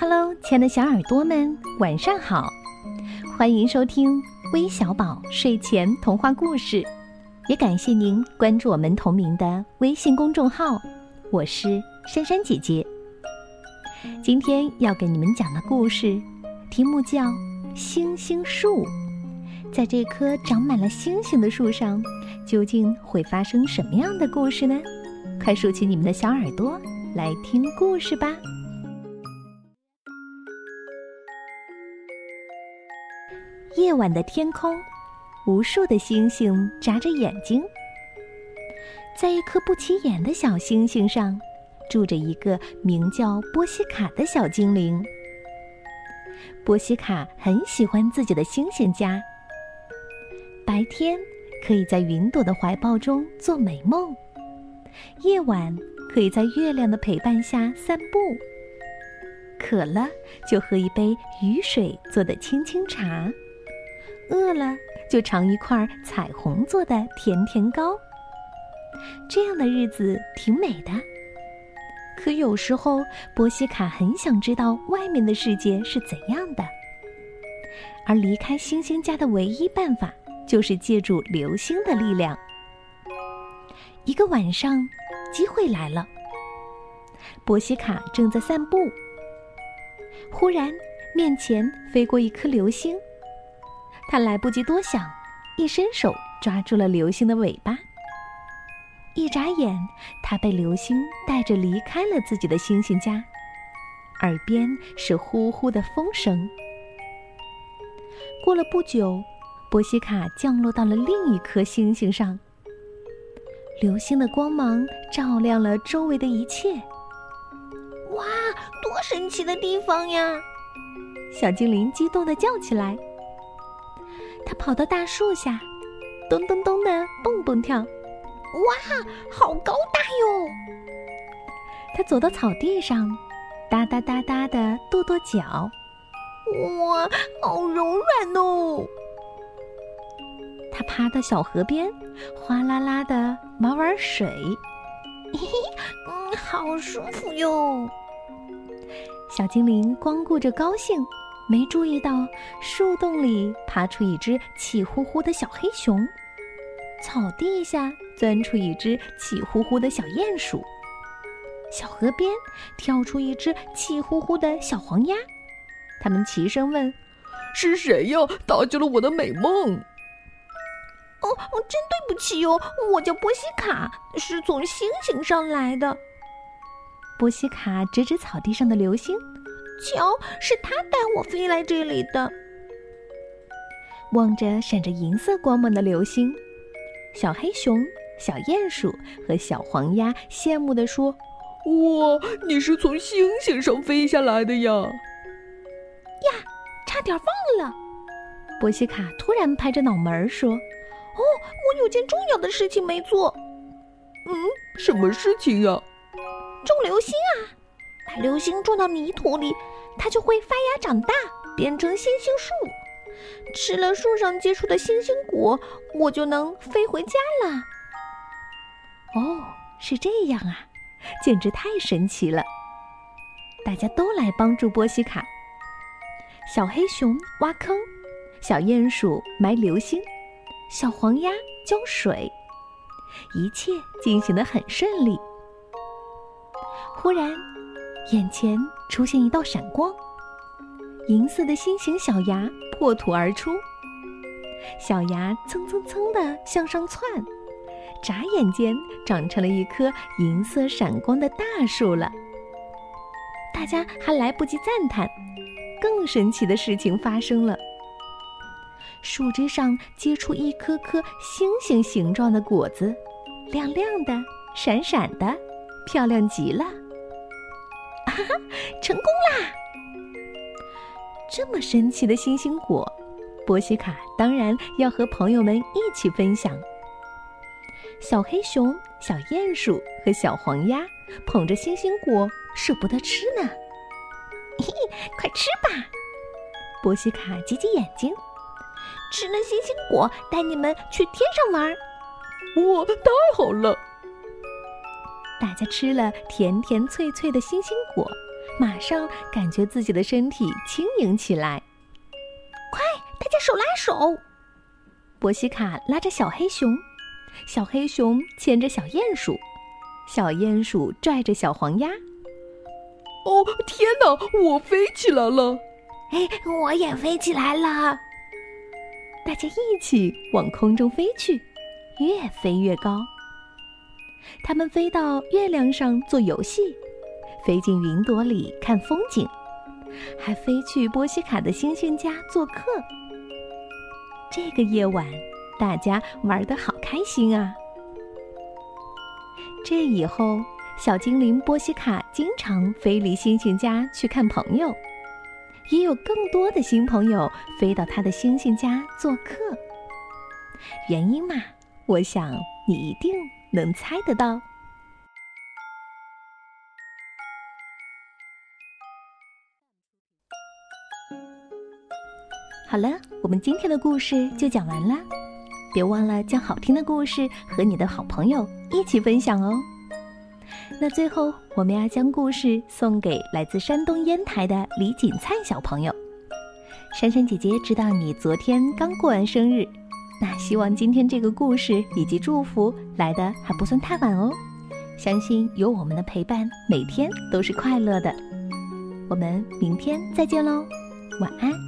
Hello，亲爱的小耳朵们，晚上好！欢迎收听微小宝睡前童话故事，也感谢您关注我们同名的微信公众号。我是珊珊姐姐。今天要给你们讲的故事，题目叫《星星树》。在这棵长满了星星的树上，究竟会发生什么样的故事呢？快竖起你们的小耳朵，来听故事吧！夜晚的天空，无数的星星眨着眼睛。在一颗不起眼的小星星上，住着一个名叫波西卡的小精灵。波西卡很喜欢自己的星星家。白天可以在云朵的怀抱中做美梦，夜晚可以在月亮的陪伴下散步。渴了就喝一杯雨水做的清清茶，饿了就尝一块彩虹做的甜甜糕。这样的日子挺美的。可有时候，波西卡很想知道外面的世界是怎样的，而离开星星家的唯一办法，就是借助流星的力量。一个晚上，机会来了。波西卡正在散步，忽然面前飞过一颗流星，他来不及多想，一伸手抓住了流星的尾巴。一眨眼，他被流星带着离开了自己的星星家，耳边是呼呼的风声。过了不久，波西卡降落到了另一颗星星上。流星的光芒照亮了周围的一切。哇，多神奇的地方呀！小精灵激动地叫起来。他跑到大树下，咚咚咚的蹦蹦跳。哇，好高大哟！他走到草地上，哒哒哒哒的跺跺脚。哇，好柔软哦！他爬到小河边，哗啦啦的玩玩水。嘿嘿，嗯，好舒服哟！小精灵光顾着高兴，没注意到树洞里爬出一只气呼呼的小黑熊。草地下钻出一只气呼呼的小鼹鼠，小河边跳出一只气呼呼的小黄鸭，他们齐声问：“是谁呀？打击了我的美梦？”“哦，真对不起哟，我叫波西卡，是从星星上来的。”波西卡指指草地上的流星，“瞧，是他带我飞来这里的。”望着闪着银色光芒的流星。小黑熊、小鼹鼠和小黄鸭羡慕地说：“哇，你是从星星上飞下来的呀！”呀，差点忘了。波西卡突然拍着脑门说：“哦，我有件重要的事情没做。”“嗯，什么事情呀？”“种流星啊！把流星种到泥土里，它就会发芽长大，变成星星树。”吃了树上结出的星星果，我就能飞回家了。哦，是这样啊，简直太神奇了！大家都来帮助波西卡。小黑熊挖坑，小鼹鼠埋流星，小黄鸭浇水，一切进行的很顺利。忽然，眼前出现一道闪光。银色的心形小牙破土而出，小牙蹭蹭蹭地向上窜，眨眼间长成了一棵银色闪光的大树了。大家还来不及赞叹，更神奇的事情发生了：树枝上结出一颗颗星星形状的果子，亮亮的、闪闪的，漂亮极了！哈哈，成功啦！这么神奇的星星果，波西卡当然要和朋友们一起分享。小黑熊、小鼹鼠和小黄鸭捧着星星果，舍不得吃呢。嘿嘿，快吃吧！波西卡挤挤眼睛，吃了星星果，带你们去天上玩。哇，太好了！大家吃了甜甜脆脆的星星果，马上感觉自己的身体轻盈起来。快，大家手拉手！波西卡拉着小黑熊，小黑熊牵着小鼹鼠，小鼹鼠拽着小黄鸭。哦，天哪，我飞起来了！哎，我也飞起来了！大家一起往空中飞去，越飞越高。他们飞到月亮上做游戏，飞进云朵里看风景，还飞去波西卡的星星家做客。这个夜晚，大家玩的好开心啊！这以后，小精灵波西卡经常飞离星星家去看朋友，也有更多的新朋友飞到他的星星家做客。原因嘛，我想你一定能猜得到。好了，我们今天的故事就讲完了，别忘了将好听的故事和你的好朋友一起分享哦。那最后，我们要将故事送给来自山东烟台的李锦灿小朋友。珊珊姐姐知道你昨天刚过完生日，那希望今天这个故事以及祝福来的还不算太晚哦。相信有我们的陪伴，每天都是快乐的。我们明天再见喽，晚安。